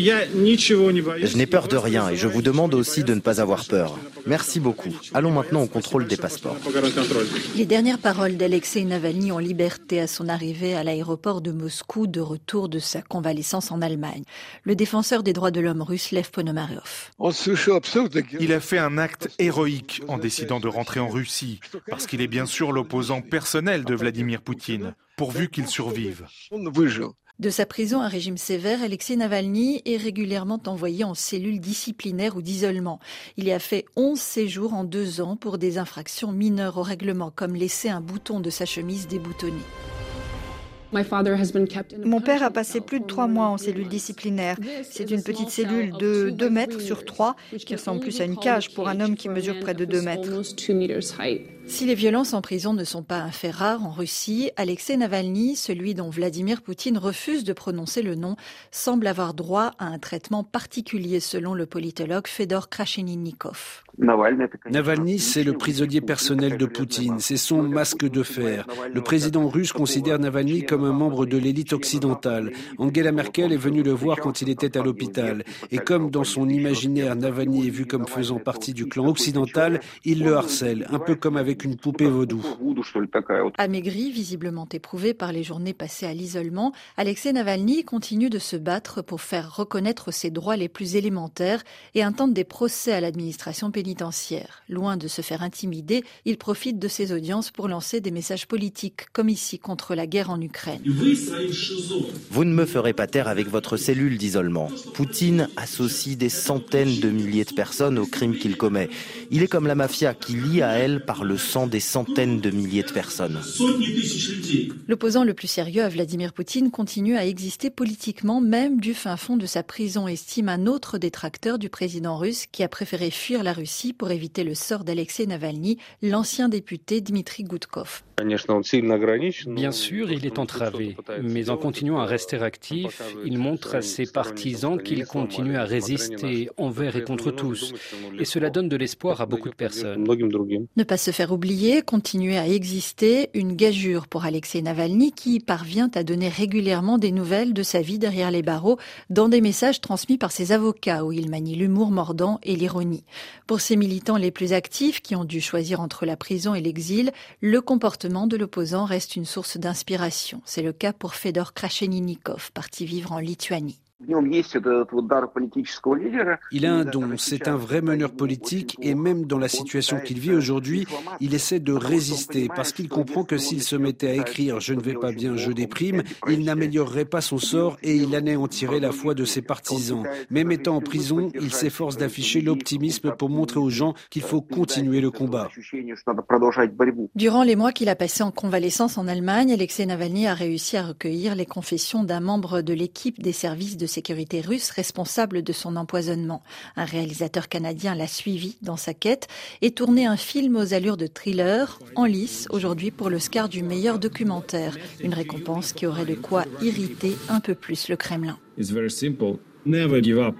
Je n'ai peur de rien et je vous demande aussi de ne pas avoir peur. Merci beaucoup. Allons maintenant au contrôle des passeports. Les dernières paroles d'Alexei Navalny en liberté à son arrivée à l'aéroport de Moscou de retour de sa convalescence en Allemagne. Le défenseur des droits de l'homme russe Lev Ponomarev. Il a fait un acte héroïque en décidant de rentrer en Russie parce qu'il est bien sûr l'opposant personnel de Vladimir Poutine, pourvu qu'il survive. De sa prison à régime sévère, Alexei Navalny est régulièrement envoyé en cellule disciplinaire ou d'isolement. Il y a fait 11 séjours en deux ans pour des infractions mineures au règlement, comme laisser un bouton de sa chemise déboutonné. Mon père a passé plus de trois mois en cellule disciplinaire. C'est une petite cellule de 2 mètres sur 3 qui ressemble plus à une cage pour un homme qui mesure près de 2 mètres. Si les violences en prison ne sont pas un fait rare en Russie, Alexei Navalny, celui dont Vladimir Poutine refuse de prononcer le nom, semble avoir droit à un traitement particulier selon le politologue Fedor Krasheninnikov. Navalny, c'est le prisonnier personnel de Poutine, c'est son masque de fer. Le président russe considère Navalny comme un membre de l'élite occidentale. Angela Merkel est venue le voir quand il était à l'hôpital. Et comme dans son imaginaire, Navalny est vu comme faisant partie du clan occidental, il le harcèle, un peu comme avec une poupée vaudou. Amaigri, visiblement éprouvé par les journées passées à l'isolement, Alexei Navalny continue de se battre pour faire reconnaître ses droits les plus élémentaires et intente des procès à l'administration pénitentiaire. Loin de se faire intimider, il profite de ses audiences pour lancer des messages politiques, comme ici contre la guerre en Ukraine. Vous ne me ferez pas taire avec votre cellule d'isolement. Poutine associe des centaines de milliers de personnes aux crimes qu'il commet. Il est comme la mafia qui lie à elle par le des centaines de milliers de personnes. L'opposant le plus sérieux à Vladimir Poutine continue à exister politiquement, même du fin fond de sa prison, estime un autre détracteur du président russe qui a préféré fuir la Russie pour éviter le sort d'Alexei Navalny, l'ancien député Dmitri Gudkov. Bien sûr, il est entravé, mais en continuant à rester actif, il montre à ses partisans qu'il continue à résister envers et contre tous. Et cela donne de l'espoir à beaucoup de personnes. Ne pas se faire oublier, continuer à exister, une gageure pour Alexei Navalny qui parvient à donner régulièrement des nouvelles de sa vie derrière les barreaux dans des messages transmis par ses avocats où il manie l'humour mordant et l'ironie. Pour ses militants les plus actifs qui ont dû choisir entre la prison et l'exil, le comportement de l'opposant reste une source d'inspiration. C'est le cas pour Fedor Krasheninnikov, parti vivre en Lituanie. Il a un don, c'est un vrai meneur politique et même dans la situation qu'il vit aujourd'hui, il essaie de résister parce qu'il comprend que s'il se mettait à écrire Je ne vais pas bien, je déprime, il n'améliorerait pas son sort et il anéantirait la foi de ses partisans. Même étant en prison, il s'efforce d'afficher l'optimisme pour montrer aux gens qu'il faut continuer le combat. Durant les mois qu'il a passé en convalescence en Allemagne, Alexei Navalny a réussi à recueillir les confessions d'un membre de l'équipe des services de sécurité russe responsable de son empoisonnement. Un réalisateur canadien l'a suivi dans sa quête et tourné un film aux allures de thriller en lice aujourd'hui pour le Scar du meilleur documentaire, une récompense qui aurait de quoi irriter un peu plus le Kremlin. It's very simple. Never give up.